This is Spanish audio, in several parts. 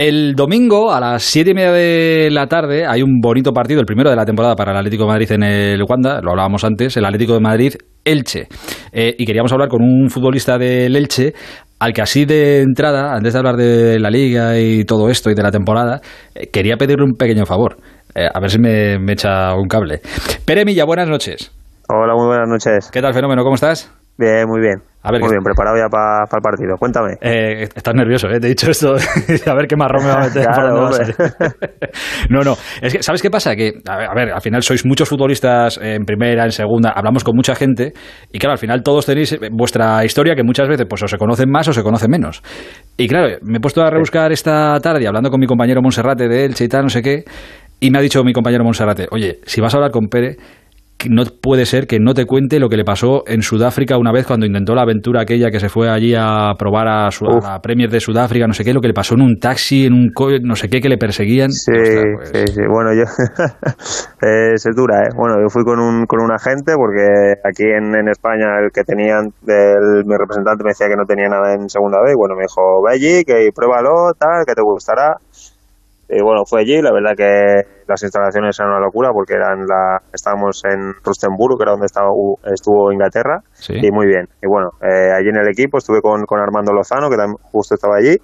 El domingo a las siete y media de la tarde hay un bonito partido, el primero de la temporada para el Atlético de Madrid en el Wanda, lo hablábamos antes, el Atlético de Madrid Elche. Eh, y queríamos hablar con un futbolista del Elche al que así de entrada, antes de hablar de la liga y todo esto y de la temporada, eh, quería pedirle un pequeño favor. Eh, a ver si me, me echa un cable. Pere Milla, buenas noches. Hola, muy buenas noches. ¿Qué tal, fenómeno? ¿Cómo estás? Bien, muy bien. A ver, muy bien, preparado ya para el partido. Cuéntame. Eh, estás nervioso, ¿eh? Te he dicho esto. a ver qué marrón me va a meter. Claro, a no, no. Es que, ¿sabes qué pasa? Que, a ver, a ver, al final sois muchos futbolistas en primera, en segunda, hablamos con mucha gente y claro, al final todos tenéis eh, vuestra historia que muchas veces pues o se conocen más o se conocen menos. Y claro, me he puesto a rebuscar esta tarde hablando con mi compañero Monserrate de Elche y tal, no sé qué, y me ha dicho mi compañero Monserrate, oye, si vas a hablar con Pere, que no puede ser que no te cuente lo que le pasó en Sudáfrica una vez cuando intentó la aventura aquella que se fue allí a probar a, su, a la Premier de Sudáfrica, no sé qué, lo que le pasó en un taxi, en un co no sé qué, que le perseguían. Sí, Ostras, pues, sí, sí. Bueno, yo. es dura, ¿eh? Bueno, yo fui con un, con un agente porque aquí en, en España el que tenían, el, mi representante me decía que no tenía nada en segunda vez. Bueno, me dijo, ve allí, que pruébalo, tal, que te gustará. Y bueno, fue allí, la verdad que las instalaciones eran una locura porque eran la, estábamos en Rustenburg, que era donde estaba, estuvo Inglaterra, Sí. y muy bien. Y bueno, eh, allí en el equipo estuve con, con Armando Lozano, que también justo estaba allí,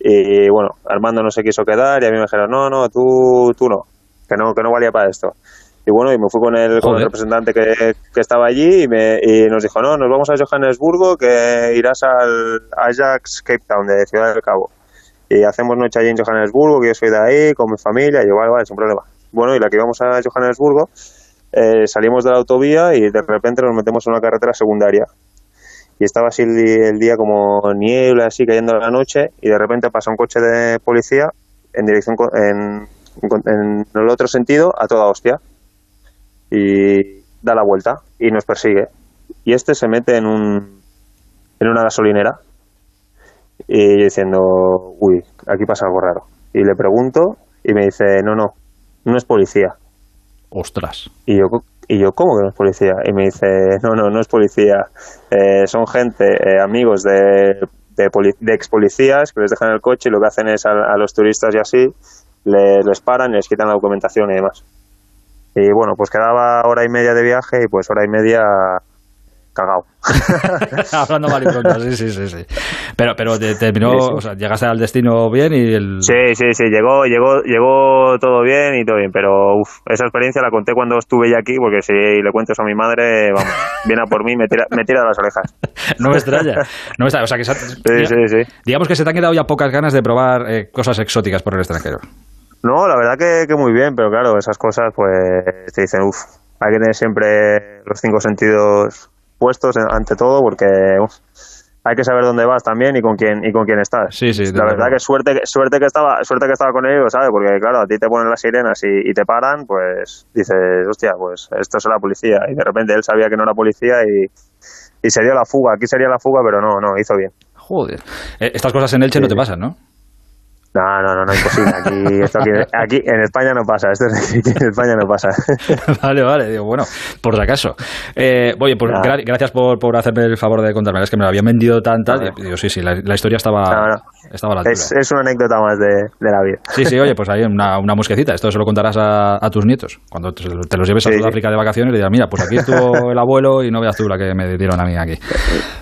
y bueno, Armando no se quiso quedar y a mí me dijeron, no, no, tú, tú no, que no, que no valía para esto. Y bueno, y me fui con el, con el representante que, que estaba allí y, me, y nos dijo, no, nos vamos a Johannesburgo, que irás al Ajax Cape Town de Ciudad del Cabo. Y hacemos noche allí en Johannesburgo, que yo soy de ahí, con mi familia, y yo, vale, vale, sin problema. Bueno, y la que íbamos a Johannesburgo, eh, salimos de la autovía y de repente nos metemos en una carretera secundaria. Y estaba así el, día como niebla, así cayendo la noche, y de repente pasa un coche de policía en dirección, en, en el otro sentido, a toda hostia. Y da la vuelta y nos persigue. Y este se mete en un en una gasolinera y yo diciendo, uy, aquí pasa algo raro. Y le pregunto y me dice, no, no, no es policía. Ostras. Y yo, y yo, ¿cómo que no es policía? Y me dice, no, no, no es policía. Eh, son gente, eh, amigos de, de, poli- de ex policías que les dejan el coche y lo que hacen es a, a los turistas y así, le- les paran y les quitan la documentación y demás. Y bueno, pues quedaba hora y media de viaje y pues hora y media cagao. Hablando mal y pronto, sí, sí, sí. sí. Pero, pero te- terminó, Sí, sí. o sea, llegaste al destino bien y el... Sí, sí, sí, llegó, llegó, llegó todo bien y todo bien, pero uf, esa experiencia la conté cuando estuve ya aquí, porque si le cuento eso a mi madre, vamos, viene a por mí, me tira, me tira de las orejas. No me extraña. No me extraña. O sea, que se ha- Sí, sí, sí. digamos que se te han quedado ya pocas ganas de probar eh, cosas exóticas por el extranjero. No, la verdad que, que muy bien, pero claro, esas cosas pues te dicen, uff, hay que tener siempre los cinco sentidos puestos en- ante todo, porque uf, hay que saber dónde vas también y con quién y con quién estás. Sí, sí, La verdad que suerte que suerte que estaba suerte que estaba con ellos, ¿sabes? Porque claro, a ti te ponen las sirenas y, y te paran, pues dices, hostia, pues esto es la policía y de repente él sabía que no era policía y y se dio la fuga. Aquí sería la fuga, pero no, no, hizo bien. Joder. Eh, estas cosas en Elche no te pasan, ¿no? No, no, no, no, imposible. Aquí, esto aquí, aquí en España no pasa. Esto en España no pasa. vale, vale, digo, bueno, por si acaso. Eh, oye, pues Nada. gra- gracias por, por hacerme el favor de contarme. Es que me lo habían vendido tan tal. Nada. y Digo, sí, sí, la, la historia estaba, No, no. estaba a la altura. Es, es una anécdota más de, de la vida. Sí, sí, oye, pues ahí una, una musquecita. Esto se lo contarás a, a tus nietos. Cuando te, te los lleves a Sí, sí. Sudáfrica de vacaciones, le dirás, mira, pues aquí estuvo el abuelo y no veas tú la que me dieron a mí aquí.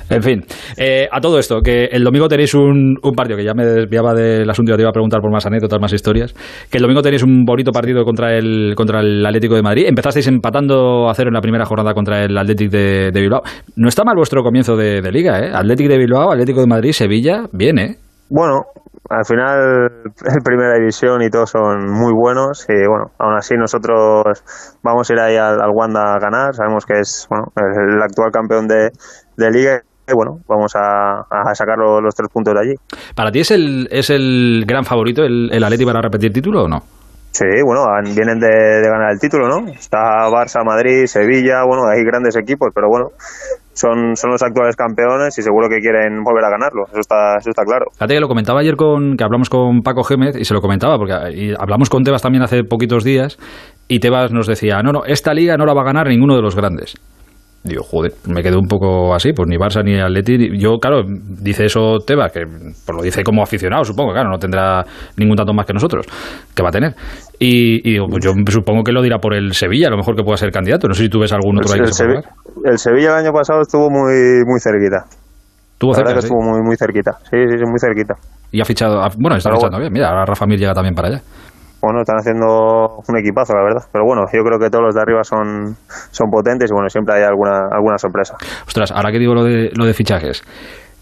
En fin, eh, a todo esto, que el domingo tenéis un, un partido, que ya me desviaba del asunto, te iba a preguntar por más anécdotas, más historias, que el domingo tenéis un bonito partido contra el, contra el Atlético de Madrid. Empezasteis empatando a cero en la primera jornada contra el Atlético de, Bilbao. No está mal vuestro comienzo de, liga, ¿eh? Atlético de Bilbao, Atlético de Madrid, Sevilla, bien, ¿eh? Bueno, al final el primera división y todos son muy buenos y bueno, aún así nosotros vamos a ir ahí al, al Wanda a ganar, sabemos que es bueno el, el actual campeón de, de liga bueno, vamos a, a sacar los, los tres puntos de allí. ¿Para ti es el, es el gran favorito el, el Atleti para repetir título o no? Sí, bueno, vienen de, de ganar el título, ¿no? Está Barça, Madrid, Sevilla, bueno, hay grandes equipos, pero bueno, son, son los actuales campeones y seguro que quieren volver a ganarlo, eso está, eso está claro. Fíjate que lo comentaba ayer con que hablamos con Paco Gémez y se lo comentaba porque y hablamos con Tebas también hace poquitos días y Tebas nos decía, no, no, esta liga no la va a ganar ninguno de los grandes. Digo, joder, me quedé un poco así, pues ni Barça ni Atleti. Yo, claro, dice eso Teba, que pues lo dice como aficionado, supongo, claro, no tendrá ningún dato más que nosotros, que va a tener. Y, y digo, pues yo supongo que lo dirá por el Sevilla, a lo mejor que pueda ser candidato. No sé si tú ves algún otro el, ahí el, que se pueda Sevi- jugar. el Sevilla el año pasado estuvo muy muy cerquita. Tuvo La cerca, verdad que sí. estuvo muy muy cerquita. Sí, sí, sí, muy cerquita. Y ha fichado, ha- bueno, está Pero fichando bien. Mira, ahora Rafa Mir llega también para allá. Bueno, están haciendo un equipazo, la verdad. Pero bueno, yo creo que todos los de arriba son, son potentes y bueno, siempre hay alguna, alguna sorpresa. Ostras, ahora que digo lo de, lo de fichajes.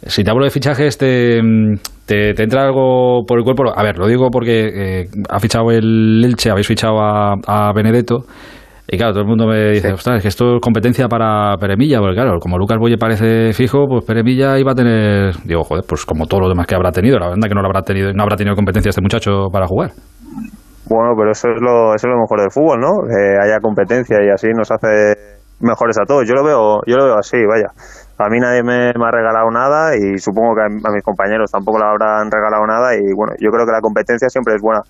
Si te hablo de fichajes, te, te, te entra algo por el cuerpo. A ver, lo digo porque eh, ha fichado el Elche, habéis fichado a, a Benedetto. Y claro, todo el mundo me dice, ostras, es que esto es competencia para Peremilla, porque claro, como Lucas Boye parece fijo, pues Peremilla iba a tener, digo, joder, pues como todos los demás que habrá tenido, la verdad que no lo habrá tenido, no habrá tenido competencia este muchacho para jugar. Bueno, pero eso es lo, eso es lo mejor del fútbol, ¿no? Que haya competencia y así nos hace mejores a todos. Yo lo veo, yo lo veo así, vaya. A mí nadie me, me ha regalado nada y supongo que a, a mis compañeros tampoco le habrán regalado nada y bueno, yo creo que la competencia siempre es buena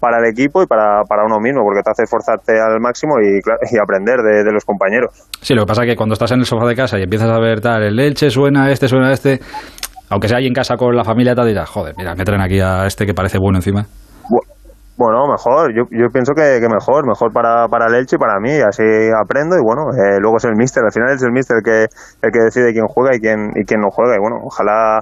para el equipo y para, para uno mismo, porque te hace esforzarte al máximo y, y aprender de, de los compañeros. Sí, lo que pasa es que cuando estás en el sofá de casa y empiezas a ver tal, el Elche suena a este, suena a este, aunque sea ahí en casa con la familia, te dirás, joder, mira, me traen aquí a este que parece bueno encima. Bueno, mejor, yo, yo pienso que, mejor, mejor para, para el y para mí, así aprendo y bueno, eh, luego es el míster, al final es el míster el que, el que decide quién juega y quién, y quién no juega y bueno, ojalá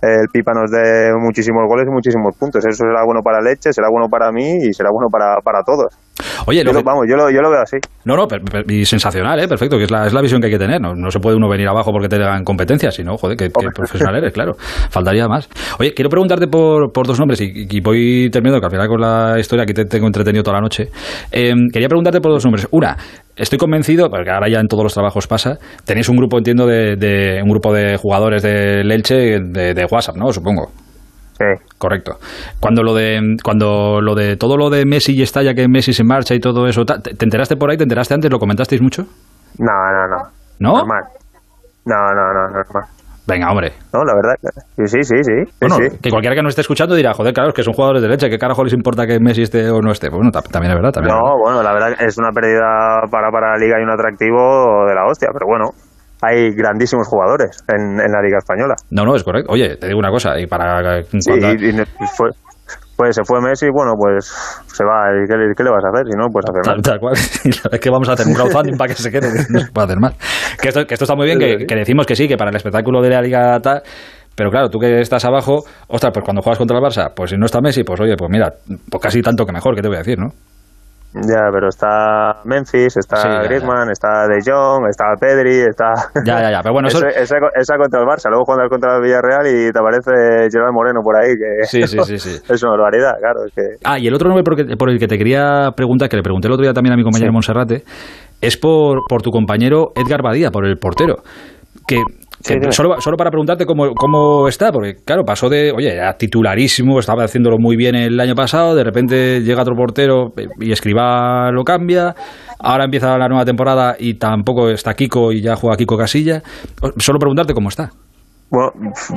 el Pipa nos dé muchísimos goles y muchísimos puntos, eso será bueno para el Elche, será bueno para mí y será bueno para, para todos. Oye, Yo lo que- vamos, yo lo, yo lo veo así. no, no, per- per- y sensacional, ¿eh? perfecto, que es la, es la visión que hay que tener. No, no se puede uno venir abajo porque te dan competencia, sino, joder, que, que profesional eres, claro. Faltaría más. Oye, quiero preguntarte por, por dos nombres y, y voy terminando, que al final con la historia que te tengo entretenido toda la noche. Eh, quería preguntarte por dos nombres. Una, estoy convencido, porque ahora ya en todos los trabajos pasa, tenéis un grupo, entiendo, de, de- un grupo de jugadores del Elche de, de WhatsApp, ¿no? Supongo. Sí. Correcto. Cuando lo de cuando lo de todo lo de Messi y está ya que Messi se marcha y todo eso, ¿te te enteraste por ahí? ¿Te enteraste antes? ¿Lo comentasteis mucho? No, no, no. ¿No? Normal. No, no, no, normal. Venga, hombre. No, la verdad, sí, sí, sí, sí, Bueno, sí. que cualquiera que nos esté escuchando dirá, joder, claro, es que son jugadores de leche, ¿qué carajo les importa que Messi esté o no esté? Bueno, ta- también es verdad, también es No, verdad. bueno, la verdad es una pérdida para, para la liga y un atractivo de la hostia, pero bueno, hay grandísimos jugadores en, en la liga española. No, no, es correcto. Oye, te digo una cosa, y para Sí, cuando- y, y no- y fue, pues se fue Messi, bueno, pues se va, ¿y qué, le- qué le vas a hacer? Si no, pues hacer Tal, más. tal cual. es que vamos a hacer un crowdfunding para que se quede. No se puede hacer más. Que esto, que esto está muy bien, que, que decimos que sí, que para el espectáculo de la Liga tal. Pero claro, tú que estás abajo, ostras, pues cuando juegas contra el Barça, pues si no está Messi, pues oye, pues mira, pues casi tanto que mejor, ¿qué te voy a decir, no? Ya, pero está Memphis, está Sí, ya, ya. Griezmann, está De Jong, está Pedri, está... Ya, ya, ya. Pero bueno, eso. esa, esa, contra el Barça, luego juegas contra el Villarreal y te aparece Gerard Moreno por ahí, que Sí, sí, sí, sí. es una barbaridad, claro, es que... Ah, y el otro nombre por, que- por el que te quería preguntar, que le pregunté el otro día también a mi compañero Sí. Monserrate, es por, por tu compañero Edgar Badía, por el portero. Que Sí, dime. solo, solo para preguntarte cómo, cómo está, porque claro, pasó de, oye, era titularísimo, estaba haciéndolo muy bien el año pasado, de repente llega otro portero eh, y Escribá lo cambia, ahora empieza la nueva temporada y tampoco está Kiko y ya juega Kiko Casilla. Solo preguntarte cómo está. Bueno,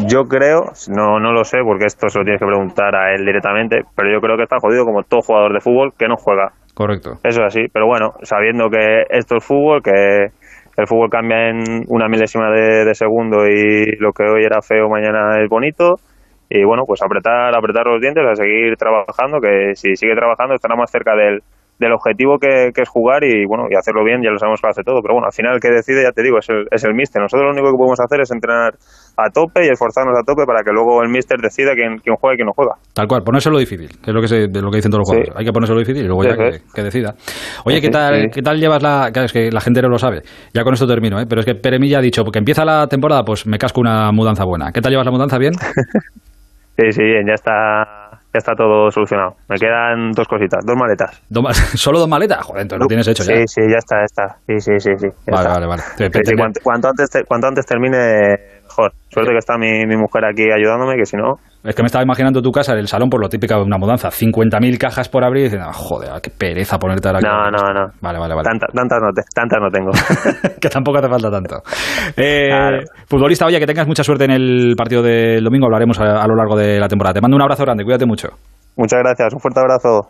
yo creo, no, no lo sé, porque esto se lo tienes que preguntar a él directamente, pero yo creo que está jodido como todo jugador de fútbol que no juega. Correcto. Eso es así, pero bueno, sabiendo que esto es fútbol, que el fútbol cambia en una milésima de, de segundo y lo que hoy era feo mañana es bonito. Y bueno, pues apretar, apretar los dientes, a seguir trabajando, que si sigue trabajando estará más cerca del, del objetivo que, que es jugar y bueno, y hacerlo bien, ya lo sabemos que hace todo, pero bueno, al final el que decide, ya te digo, es el, es el míster. Nosotros lo único que podemos hacer es entrenar a tope y esforzarnos a tope para que luego el míster decida quién, quién juega y quién no juega. Tal cual, ponérselo difícil, que es lo que, se, de lo que dicen todos los Sí. jugadores. Hay que ponérselo difícil y luego ya que, decida. Oye, ¿qué tal. ¿qué tal llevas la...? Claro, es que la gente no lo sabe. Ya con esto termino, ¿eh? Pero es que Peremilla ha dicho, porque empieza la temporada, pues me casco una mudanza buena. ¿Qué tal llevas la mudanza? ¿Bien? Sí, sí, bien, ya está, ya está todo solucionado. Me quedan dos cositas, dos maletas. Dos ¿Solo dos maletas? Joder, entonces lo tienes hecho ya. Sí, sí, ya está, ya está. Sí, sí, sí, sí. Vale, vale, vale. Sí, cuanto, cuanto antes te- cuanto antes termine, mejor. Suerte que está mi, mi mujer aquí ayudándome, que si no... Es que me estaba imaginando tu casa, el salón, por lo típico de una mudanza. 50.000 cajas por abrir y diciendo, "Ah, joder, qué pereza ponerte ahora aquí". No, no, no. Vale, vale, vale. Tanta- tantas, no te- tantas no tengo. que tampoco hace falta tanto. Eh, Claro. Futbolista, oye, que tengas mucha suerte en el partido del domingo. Hablaremos a, a lo largo de la temporada. Te mando un abrazo grande, cuídate mucho. Muchas gracias, un fuerte abrazo.